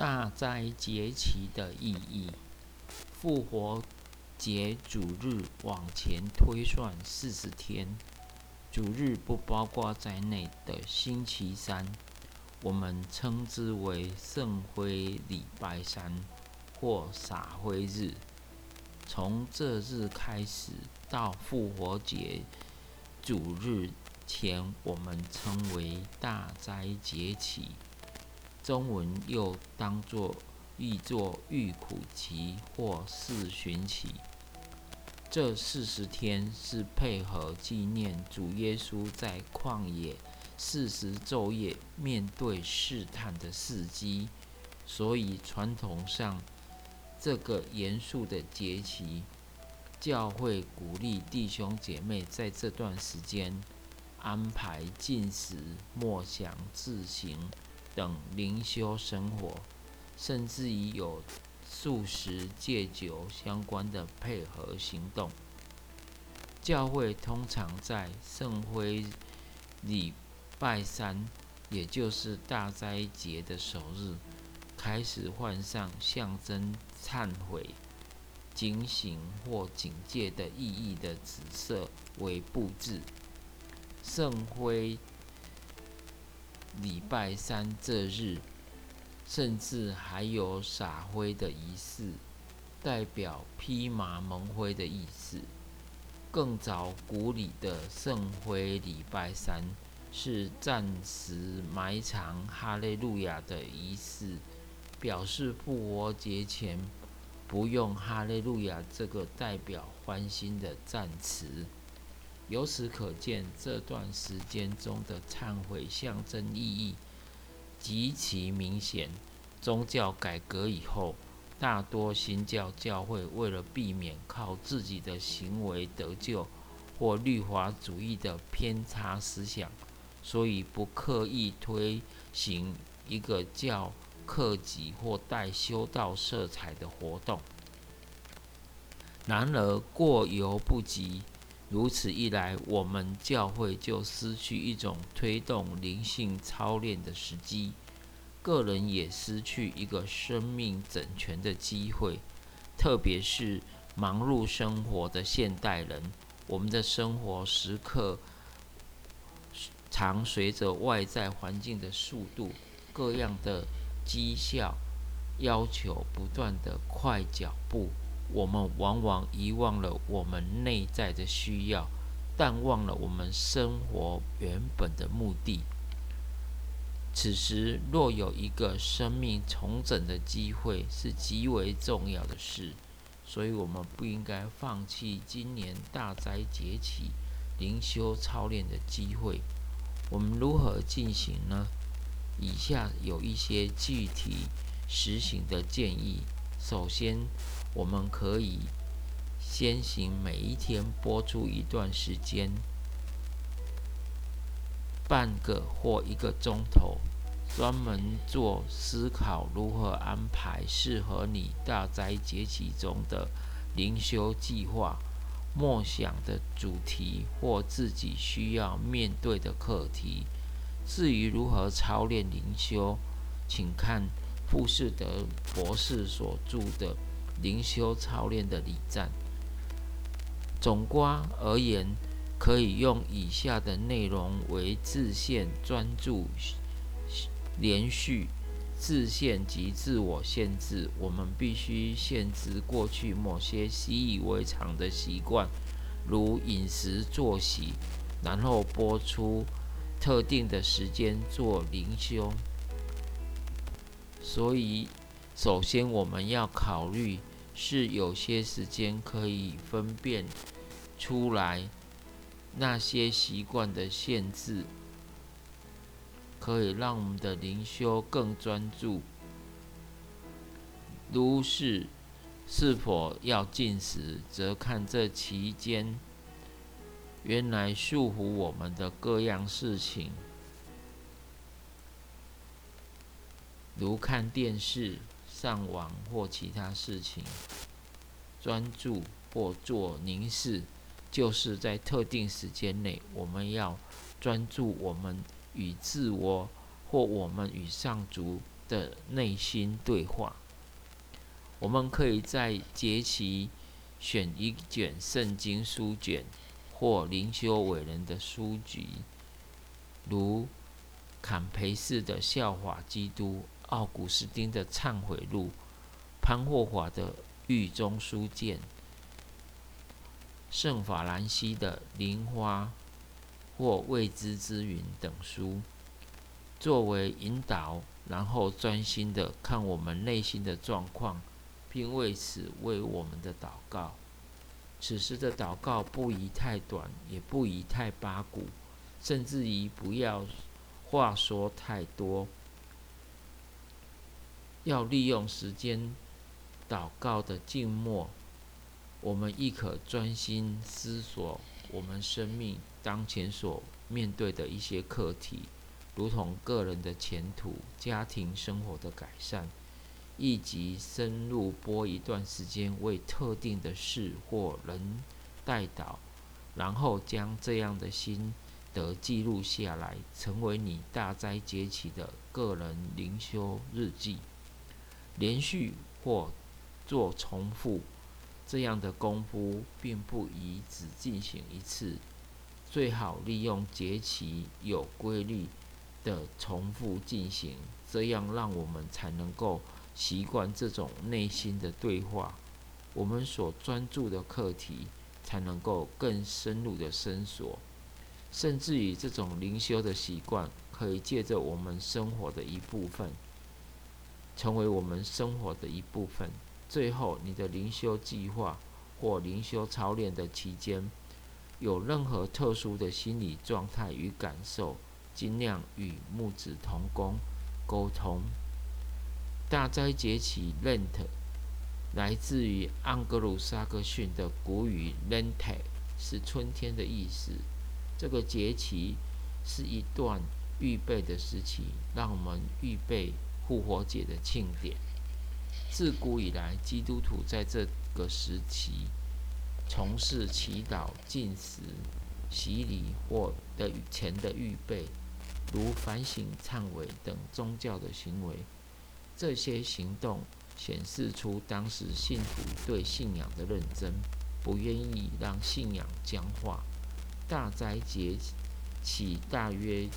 大斋节期的意义，复活节主日往前推算四十天，主日不包括在内的星期三，我们称之为圣灰礼拜三或撒灰日。从这日开始到复活节主日前，我们称为大斋节期。中文又当作译作遇苦期或四旬期。这四十天是配合纪念主耶稣在旷野四十昼夜面对试探的时机，所以传统上这个严肃的节期，教会鼓励弟兄姐妹在这段时间安排进食、默想、自行。等灵修生活，甚至于有素食戒酒相关的配合行动。教会通常在圣灰礼拜三，也就是大斋节的首日，开始换上象征忏悔、警醒或警戒的意义的紫色为布置。圣灰。礼拜三这日，甚至还有撒灰的仪式，代表披麻蒙灰的意思。更早古里的圣灰礼拜三，是暂时埋藏哈利路亚的仪式，表示复活节前不用哈利路亚这个代表欢欣的赞词。由此可见，这段时间中的忏悔象征意义极其明显。宗教改革以后，大多新教教会为了避免靠自己的行为得救或律法主义的偏差思想，所以不刻意推行一个叫克己或带修道色彩的活动。然而，过犹不及。如此一来，我们教会就失去一种推动灵性操练的时机，个人也失去一个生命整全的机会。特别是忙碌生活的现代人，我们的生活时刻常随着外在环境的速度、各样的绩效要求不断的快脚步。我们往往遗忘了我们内在的需要，淡忘了我们生活原本的目的。此时，若有一个生命重整的机会，是极为重要的事。所以，我们不应该放弃今年大灾节起灵修操练的机会。我们如何进行呢？以下有一些具体实行的建议。首先，我们可以先行每一天播出一段时间，半个或一个钟头，专门做思考如何安排适合你大灾节期中的灵修计划、默想的主题或自己需要面对的课题。至于如何操练灵修，请看。富士德博士所著的《灵修操练的礼赞》。总括而言，可以用以下的内容为自限、专注、连续、自限及自我限制。我们必须限制过去某些习以为常的习惯，如饮食、作息，然后播出特定的时间做灵修。所以，首先我们要考虑是有些时间可以分辨出来那些习惯的限制，可以让我们的灵修更专注。如是，是否要进食，则看这期间原来束缚我们的各样事情。如看电视、上网或其他事情，专注或做凝视，就是在特定时间内，我们要专注我们与自我或我们与上主的内心对话。我们可以在节期选一卷圣经书卷或灵修伟人的书籍，如坎培士的《笑话基督》、奥古斯丁的《忏悔录》、潘霍华的《狱中书简》、圣法兰西的《灵花》或《未知之云》等书，作为引导，然后专心的看我们内心的状况，并为此为我们的祷告。此时的祷告不宜太短，也不宜太八股，甚至于不要话说太多。要利用时间祷告的静默，我们亦可专心思索我们生命当前所面对的一些课题，如同个人的前途、家庭生活的改善。以及深入播一段时间为特定的事或人代祷，然后将这样的心得记录下来，成为你大灾节期的个人灵修日记。连续或做重复这样的功夫，并不宜只进行一次，最好利用节气有规律的重复进行，这样让我们才能够。习惯这种内心的对话，我们所专注的课题才能够更深入的深索，甚至于这种灵修的习惯，可以借着我们生活的一部分，成为我们生活的一部分。最后，你的灵修计划或灵修操练的期间，有任何特殊的心理状态与感受，尽量与木子同工沟通。大灾节起 Lent 来自于盎格鲁撒克逊的古语 Lent，是春天的意思。这个节期是一段预备的时期，让我们预备复活节的庆典。自古以来，基督徒在这个时期从事祈祷、进食、洗礼或的前的预备，如反省、忏悔等宗教的行为。这些行动显示出当时信徒对信仰的认真，不愿意让信仰僵化。大灾节起大约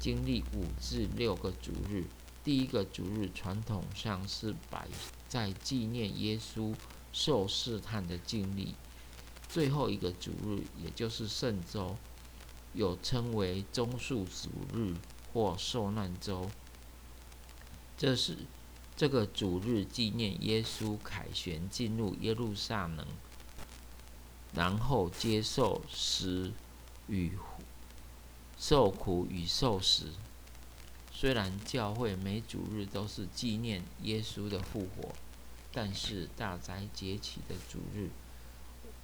经历五至六个主日，第一个主日传统上是摆在纪念耶稣受试探的经历；最后一个主日，也就是圣周，有称为中数主日或受难周。这是这个主日纪念耶稣凯旋进入耶路撒冷，然后接受死与受苦与受死。虽然教会每主日都是纪念耶稣的复活，但是大灾节期的主日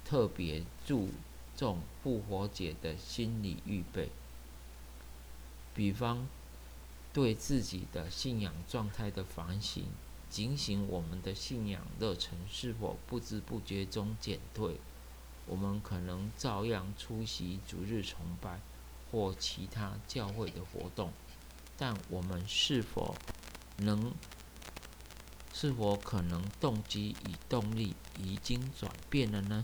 特别注重复活节的心理预备，比方。对自己的信仰状态的反省，警醒我们的信仰热忱是否不知不觉中减退。我们可能照样出席主日崇拜或其他教会的活动，但我们是否能、是否可能动机与动力已经转变了呢？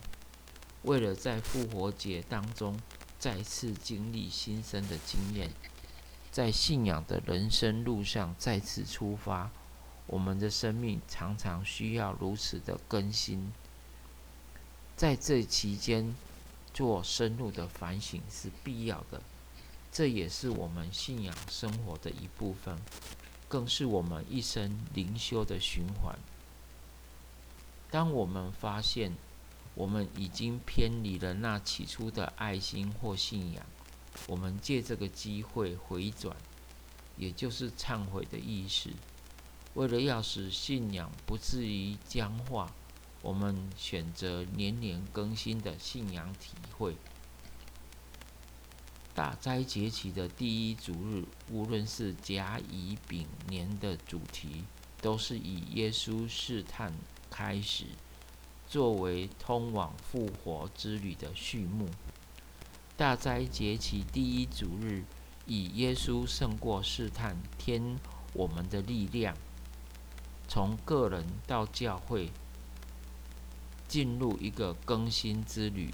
为了在复活节当中再次经历新生的经验。在信仰的人生路上再次出发，我们的生命常常需要如此的更新。在这期间做深入的反省是必要的，这也是我们信仰生活的一部分，更是我们一生灵修的循环。当我们发现我们已经偏离了那起初的爱心或信仰，我们借这个机会回转，也就是忏悔的意思。为了要使信仰不至于僵化，我们选择年年更新的信仰体会。大灾节期的第一主日，无论是甲乙丙年的主题，都是以耶稣试探开始，作为通往复活之旅的序幕。大灾节期第一主日，以耶稣胜过试探，天我们的力量，从个人到教会，进入一个更新之旅。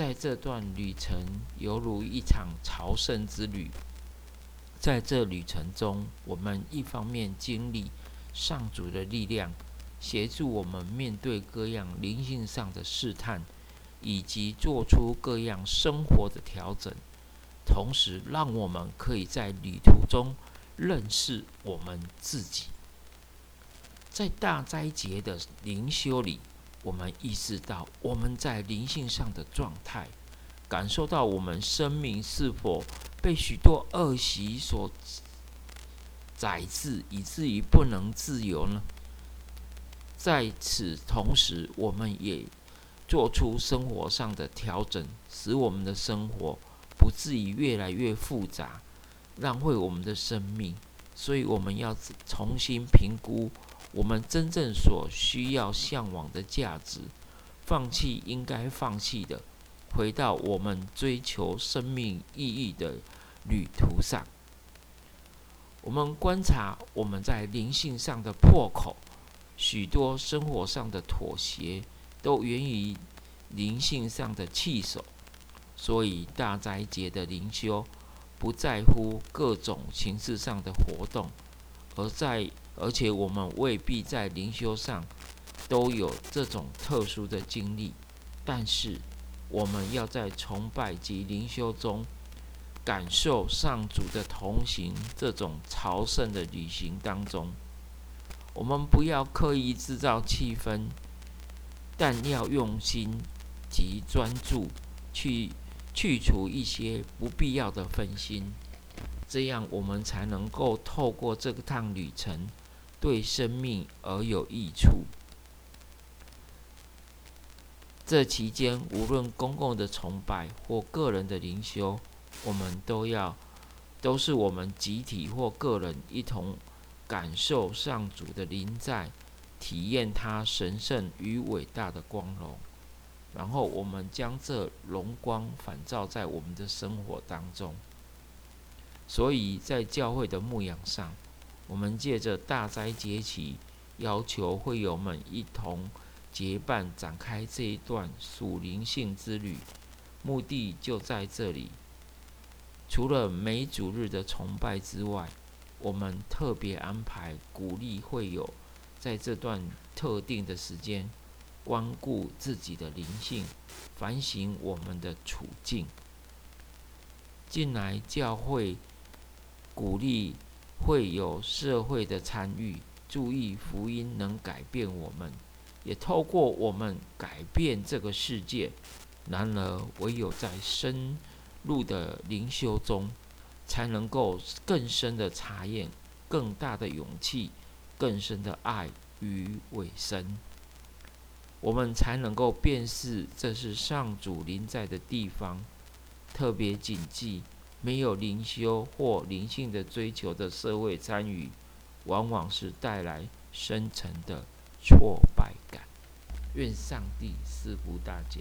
在这段旅程，犹如一场朝圣之旅。在这旅程中，我们一方面经历上主的力量，协助我们面对各样灵性上的试探，以及做出各样生活的调整。同时，让我们可以在旅途中认识我们自己。在大斋节的灵修里，我们意识到我们在灵性上的状态，感受到我们生命是否被许多恶习所宰制，以至于不能自由呢？在此同时，我们也做出生活上的调整，使我们的生活。不至于越来越复杂，浪费我们的生命。所以我们要重新评估我们真正所需要、向往的价值，放弃应该放弃的，回到我们追求生命意义的旅途上。我们观察我们在灵性上的破口，许多生活上的妥协，都源于灵性上的弃守。所以大斋节的灵修，不在乎各种形式上的活动，而在而且我们未必在灵修上都有这种特殊的经历，但是我们要在崇拜及灵修中感受上主的同行，这种朝圣的旅行当中，我们不要刻意制造气氛，但要用心及专注去。去除一些不必要的分心，这样我们才能够透过这趟旅程对生命而有益处。这期间，无论公共的崇拜或个人的灵修，我们都要都是我们集体或个人一同感受上主的临在，体验他神圣与伟大的光荣。然后我们将这荣光反照在我们的生活当中。所以在教会的牧养上，我们借着大斋节期，要求会友们一同结伴展开这一段属灵性之旅。目的就在这里。除了每主日的崇拜之外，我们特别安排鼓励会友在这段特定的时间。关顾自己的灵性，反省我们的处境。进来教会，鼓励会有社会的参与，注意福音能改变我们，也透过我们改变这个世界。然而，唯有在深入的灵修中，才能够更深的查验、更大的勇气、更深的爱与委身。我们才能够辨识这是上主临在的地方。特别谨记，没有灵修或灵性的追求的社会参与，往往是带来深沉的挫败感。愿上帝赐福大家。